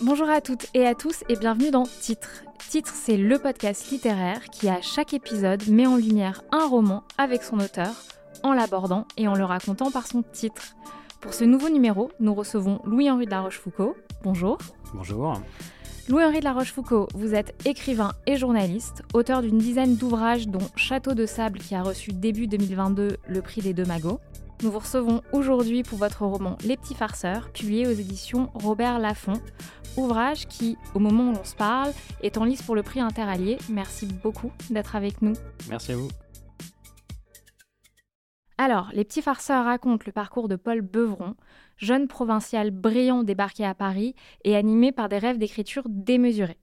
Bonjour à toutes et à tous et bienvenue dans Titre. Titre, c'est le podcast littéraire qui, à chaque épisode, met en lumière un roman avec son auteur, en l'abordant et en le racontant par son titre. Pour ce nouveau numéro, nous recevons Louis-Henri de la Rochefoucauld. Bonjour. Bonjour. Louis-Henri de la Rochefoucauld, vous êtes écrivain et journaliste, auteur d'une dizaine d'ouvrages dont Château de sable qui a reçu début 2022 le prix des deux magots. Nous vous recevons aujourd'hui pour votre roman Les petits farceurs, publié aux éditions Robert Laffont, ouvrage qui, au moment où l'on se parle, est en lice pour le prix interallié. Merci beaucoup d'être avec nous. Merci à vous. Alors, Les Petits Farceurs racontent le parcours de Paul Beuvron, jeune provincial brillant débarqué à Paris et animé par des rêves d'écriture démesurés.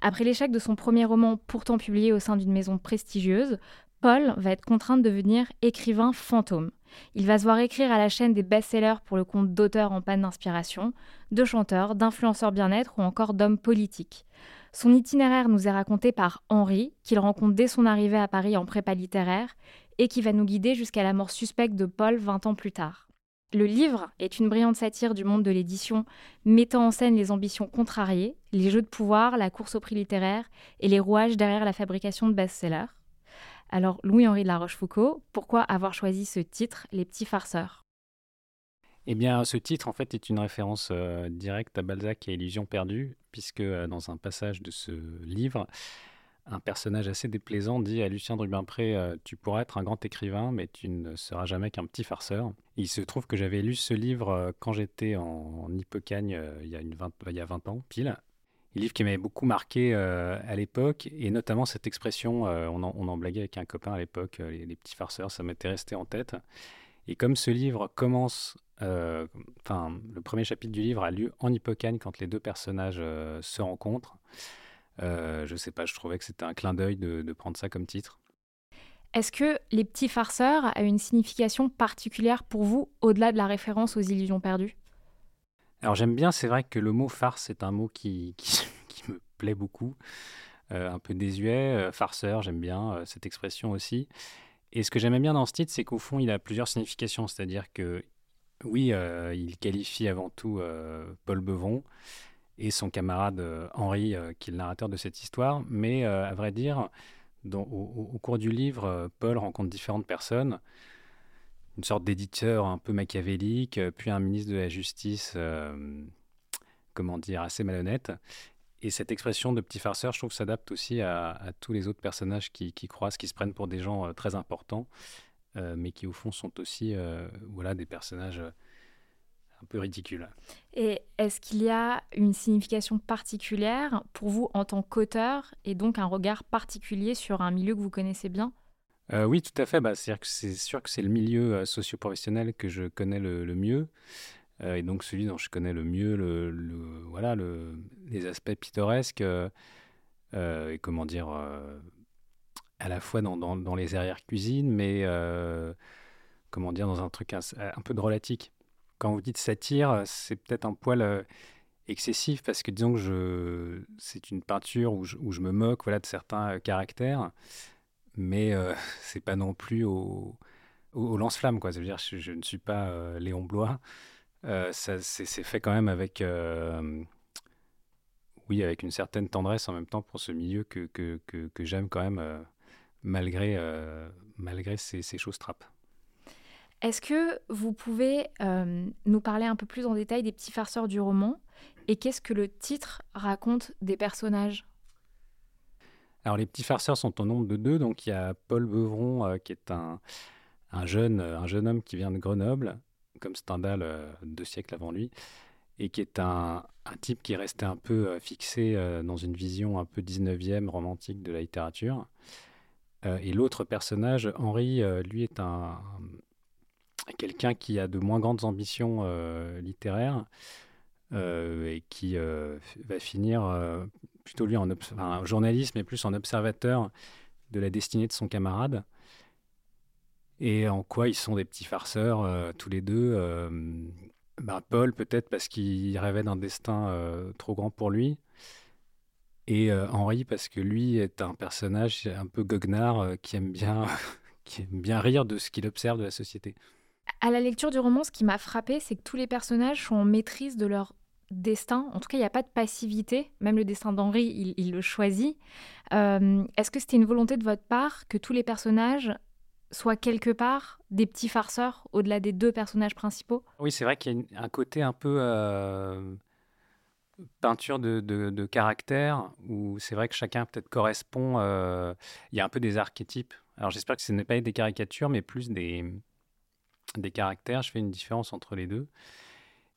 Après l'échec de son premier roman, pourtant publié au sein d'une maison prestigieuse, Paul va être contraint de devenir écrivain fantôme. Il va se voir écrire à la chaîne des best-sellers pour le compte d'auteurs en panne d'inspiration, de chanteurs, d'influenceurs bien-être ou encore d'hommes politiques. Son itinéraire nous est raconté par Henri, qu'il rencontre dès son arrivée à Paris en prépa littéraire et qui va nous guider jusqu'à la mort suspecte de Paul 20 ans plus tard. Le livre est une brillante satire du monde de l'édition, mettant en scène les ambitions contrariées, les jeux de pouvoir, la course au prix littéraire et les rouages derrière la fabrication de best-sellers. Alors, Louis-Henri de la Rochefoucauld, pourquoi avoir choisi ce titre, Les petits farceurs? Eh bien, ce titre, en fait, est une référence euh, directe à Balzac et Illusion perdue, puisque euh, dans un passage de ce livre, un personnage assez déplaisant dit à Lucien de Rubempré euh, Tu pourras être un grand écrivain, mais tu ne seras jamais qu'un petit farceur. il se trouve que j'avais lu ce livre quand j'étais en, euh, il, y a une 20, il y a 20 ans, pile. Livre qui m'avait beaucoup marqué à l'époque, et notamment cette expression, on en, on, en, blaguait avec un copain à l'époque, les, les, petits farceurs, ça m'était resté en tête. Et comme ce livre commence, enfin, le premier chapitre du livre a lieu en Hippocagne quand les deux personnages se rencontrent. Euh, je sais pas, je trouvais que c'était un clin d'œil de, prendre ça comme titre. Est-ce que Les Petits Farceurs a une signification particulière pour vous, au-delà de la référence aux illusions perdues? Alors j'aime bien, c'est vrai que le mot farce est un mot qui, plaît beaucoup. Euh, un peu désuet, euh, farceur, j'aime bien cette expression aussi. Et ce que j'aimais bien dans ce titre, c'est qu'au fond, il a plusieurs significations. C'est-à-dire que, oui, il qualifie avant tout Paul Bevon, et son camarade euh, Henri, euh, qui est le narrateur de cette histoire. Mais euh, à vrai dire, au, cours du livre, Paul rencontre différentes personnes, une sorte d'éditeur un peu machiavélique, puis un ministre de la Justice, comment dire, assez malhonnête. Et cette expression de petit farceur, je trouve, s'adapte aussi à, tous les autres personnages qui, qui, croisent, qui se prennent pour des gens très importants, mais qui au fond sont aussi voilà, des personnages un peu ridicule. Et est-ce qu'il y a une signification particulière pour vous en tant qu'auteur et donc un regard particulier sur un milieu que vous connaissez bien? Euh, Oui, tout à fait. Bah, c'est sûr que c'est le milieu euh, socio-professionnel que je connais le, mieux. Euh, et donc celui dont je connais le mieux le, voilà, le, les aspects pittoresques et comment dire à la fois dans, les arrières-cuisines, mais comment dire dans un truc un, peu drôlatique quand vous dites satire, c'est peut-être un poil euh, excessif parce que disons que c'est une peinture où je, me moque voilà, de certains euh, caractères, mais euh, c'est pas non plus au, lance-flamme. Quoi. dire je, ne suis pas Léon Blois. Ça, c'est, fait quand même avec, oui, avec une certaine tendresse en même temps pour ce milieu que, que, que, j'aime quand même malgré, malgré ces, ces choses trappes. Est-ce que vous pouvez euh, nous parler un peu plus en détail des petits farceurs du roman et qu'est-ce que le titre raconte des personnages? Alors les petits farceurs sont au nombre de deux, donc il y a Paul Beuvron euh, qui est un, jeune, euh, un jeune homme qui vient de Grenoble, comme Stendhal deux siècles avant lui, et qui est un, type qui est resté un peu fixé dans une vision un peu 19e romantique de la littérature. et l'autre personnage, Henri, lui est un, quelqu'un qui a de moins grandes ambitions littéraires et qui va finir plutôt lui en journaliste, mais plus en observateur de la destinée de son camarade. Et en quoi ils sont des petits farceurs tous les deux. Bah, Paul peut-être parce qu'il rêvait d'un destin trop grand pour lui. Et Henri parce que lui est un personnage un peu goguenard qui aime bien qui aime bien rire de ce qu'il observe de la société. À la lecture du roman, ce qui m'a frappé, c'est que tous les personnages sont en maîtrise de leur destin. En tout cas, il n'y a pas de passivité. Même le destin d'Henri, il, le choisit. Est-ce que c'était une volonté de votre part que tous les personnages soient quelque part des petits farceurs au-delà des deux personnages principaux? Oui, c'est vrai qu'il y a un côté un peu euh, peinture de, caractère où c'est vrai que chacun peut-être correspond. Euh, il y a un peu des archétypes. Alors j'espère que ce n'est pas des caricatures, mais plus des, des caractères. Je fais une différence entre les deux.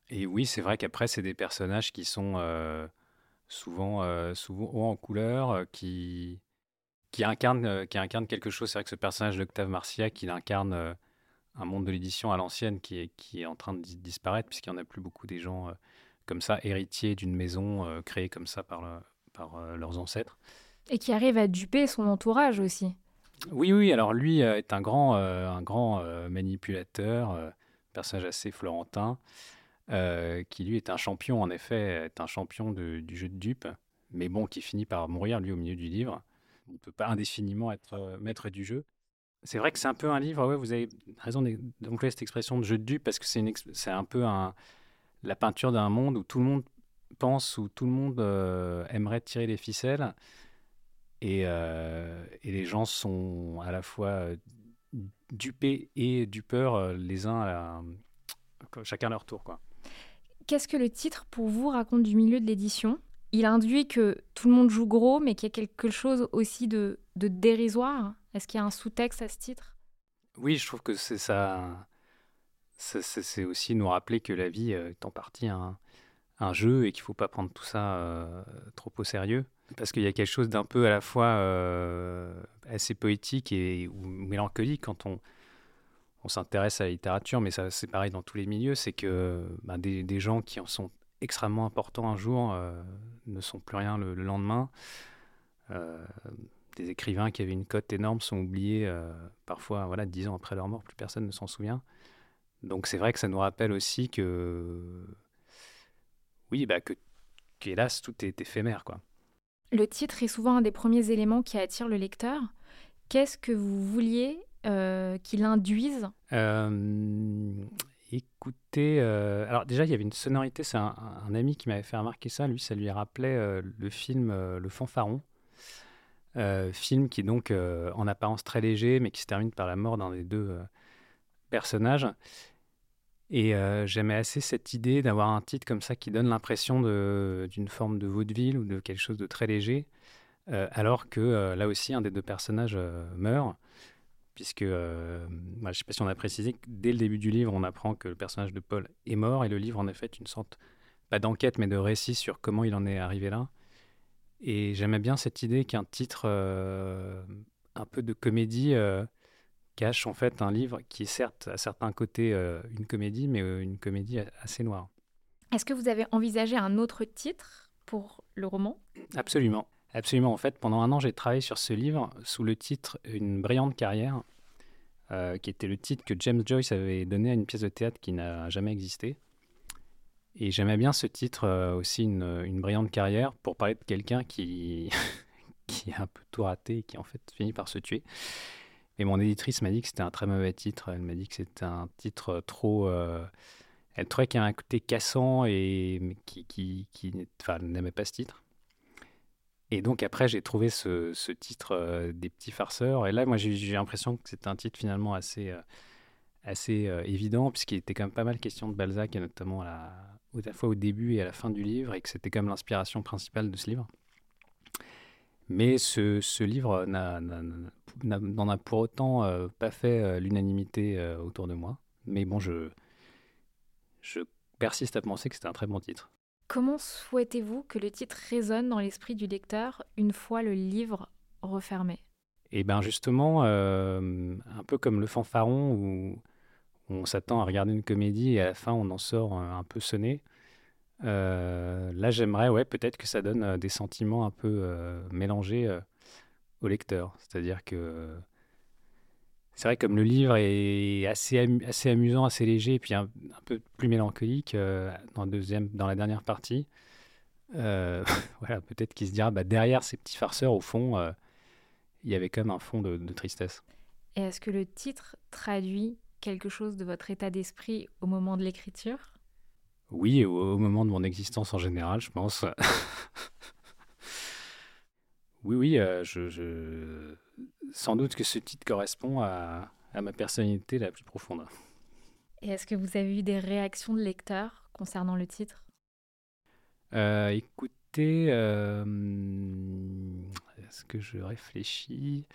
Et oui, c'est vrai qu'après, c'est des personnages qui sont euh, souvent, souvent hauts en couleur, qui, qui, incarnent, qui incarnent quelque chose. C'est vrai que ce personnage d'Octave Marciac, il incarne un monde de l'édition à l'ancienne qui est, qui est en train de disparaître, puisqu'il n'y en a plus beaucoup des gens comme ça, héritiers d'une maison créée comme ça par, par leurs ancêtres. Et qui arrive à duper son entourage aussi. Oui, oui, alors lui est un grand, un grand manipulateur, personnage assez florentin. Euh, qui lui est un champion, en effet, est un champion du jeu de dupes, mais bon, qui finit par mourir, lui, au milieu du livre. On ne peut pas indéfiniment être euh, maître du jeu. C'est vrai que c'est un peu un livre, ouais, vous avez raison d'employer cette expression de jeu de dupes, parce que c'est un peu la peinture d'un monde où tout le monde pense, où tout le monde euh, aimerait tirer les ficelles, et, et, les gens sont à la fois dupés et dupeurs les uns à, chacun leur tour. Qu'est-ce que le titre pour vous raconte du milieu de l'édition? Il induit que tout le monde joue gros, mais qu'il y a quelque chose aussi de, dérisoire. Est-ce qu'il y a un sous-texte à ce titre? Oui, je trouve que c'est ça. C'est aussi nous rappeler que la vie est en partie un, jeu et qu'il ne faut pas prendre tout ça euh, trop au sérieux. Parce qu'il y a quelque chose d'un peu à la fois euh, assez poétique et ou mélancolique quand on, on s'intéresse à la littérature, mais ça c'est pareil dans tous les milieux, c'est que bah, des, gens qui en sont extrêmement importants un jour euh, ne sont plus rien le, lendemain. Euh, des écrivains qui avaient une cote énorme sont oubliés euh, parfois voilà, dix ans après leur mort, plus personne ne s'en souvient. Donc c'est vrai que ça nous rappelle aussi que, oui, bah, que qu'hélas, tout est éphémère. Quoi. Le titre est souvent un des premiers éléments qui attire le lecteur. Qu'est-ce que vous vouliez euh, qui l'induisent euh, Écoutez, euh, alors déjà, il y avait une sonorité, c'est un, ami qui m'avait fait remarquer ça, lui, ça lui rappelait le film Le Fanfaron. film qui est donc en apparence très léger, mais qui se termine par la mort d'un des deux personnages. Et j'aimais assez cette idée d'avoir un titre comme ça qui donne l'impression d'une forme de vaudeville ou de quelque chose de très léger, alors que là aussi, un des deux personnages meurt puisque euh, je ne sais pas si on a précisé que dès le début du livre, on apprend que le personnage de Paul est mort, et le livre en est une sorte, pas d'enquête, mais de récit sur comment il en est arrivé là. Et j'aimais bien cette idée qu'un titre euh, un peu de comédie euh, cache en fait un livre qui est certes à certains côtés une comédie, mais une comédie assez noire. Est-ce que vous avez envisagé un autre titre pour le roman? Absolument. Absolument. En fait, pendant un an, j'ai travaillé sur ce livre sous le titre Une brillante carrière, euh, qui était le titre que James Joyce avait donné à une pièce de théâtre qui n'a jamais existé. Et j'aimais bien ce titre euh, aussi, une, brillante carrière, pour parler de quelqu'un qui, qui est un peu tout raté et qui en fait finit par se tuer. Et mon éditrice m'a dit que c'était un très mauvais titre. Elle m'a dit que c'était un titre trop. Euh, elle trouvait qu'il y avait un côté cassant et qui, qui n'aimait pas ce titre. Et donc après, j'ai trouvé ce, titre euh, des petits farceurs. Et là, moi, j'ai l'impression que c'est un titre finalement assez, euh, assez euh, évident, puisqu'il était quand même pas mal question de Balzac, et notamment à la, la fois au début et à la fin du livre, et que c'était comme l'inspiration principale de ce livre. Mais ce, ce livre n'en a, pour autant pas fait l'unanimité autour de moi. Mais bon, je, je persiste à penser que c'était un très bon titre. Comment souhaitez-vous que le titre résonne dans l'esprit du lecteur une fois le livre refermé? Eh bien justement, euh, un peu comme le fanfaron où on s'attend à regarder une comédie et à la fin on en sort un peu sonné. là, j'aimerais, peut-être que ça donne des sentiments un peu mélangés au lecteur. C'est-à-dire que c'est vrai comme le livre est assez, assez amusant, assez léger, et puis un, peu plus mélancolique dans, deuxième, dans la dernière partie. voilà, peut-être qu'il se dira, bah, derrière ces petits farceurs, au fond, il y avait quand même un fond de, tristesse. Et est-ce que le titre traduit quelque chose de votre état d'esprit au moment de l'écriture? Oui, au, moment de mon existence en général, je pense. oui, oui, euh, je, sans doute que ce titre correspond à, ma personnalité la plus profonde. Et est-ce que vous avez eu des réactions de lecteurs concernant le titre? Euh, Écoutez, euh, est-ce que je réfléchis?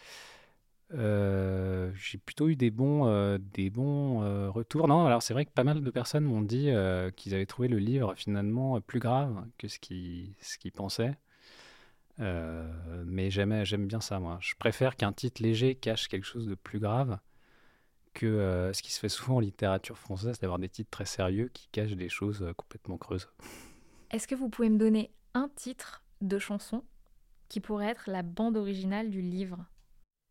Euh, j'ai plutôt eu des bons, euh, des bons euh, retours. Non, alors c'est vrai que pas mal de personnes m'ont dit qu'ils avaient trouvé le livre finalement plus grave que ce qu'ils ce qu'ils pensaient. Mais j'aime, j'aime bien ça, moi. Je préfère qu'un titre léger cache quelque chose de plus grave que ce qui se fait souvent en littérature française, d'avoir des titres très sérieux qui cachent des choses complètement creuses. Est-ce que vous pouvez me donner un titre de chanson qui pourrait être la bande originale du livre?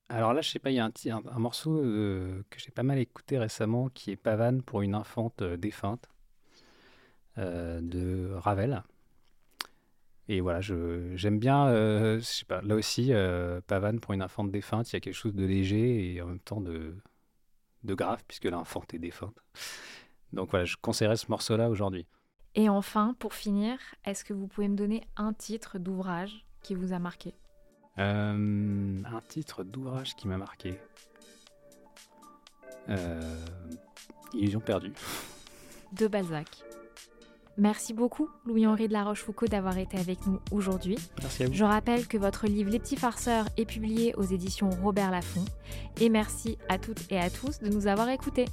Alors là, je sais pas, il y a un, morceau euh, que j'ai pas mal écouté récemment qui est Pavane pour une infante euh, défunte euh, de Ravel. Et voilà, j'aime bien, je sais pas, là aussi, Pavane pour une infante défunte, il y a quelque chose de léger et en même temps de, de grave puisque l'infante est défunte. Donc voilà, je conseillerais ce morceau-là aujourd'hui. Et enfin, pour finir, est-ce que vous pouvez me donner un titre d'ouvrage qui vous a marqué? Euh, un titre d'ouvrage qui m'a marqué. Euh, Illusion perdue. De Balzac. Merci beaucoup, Louis-Henri de la Rochefoucauld, d'avoir été avec nous aujourd'hui. Merci à vous. Je rappelle que votre livre Les petits farceurs est publié aux éditions Robert Laffont. Et merci à toutes et à tous de nous avoir écoutés.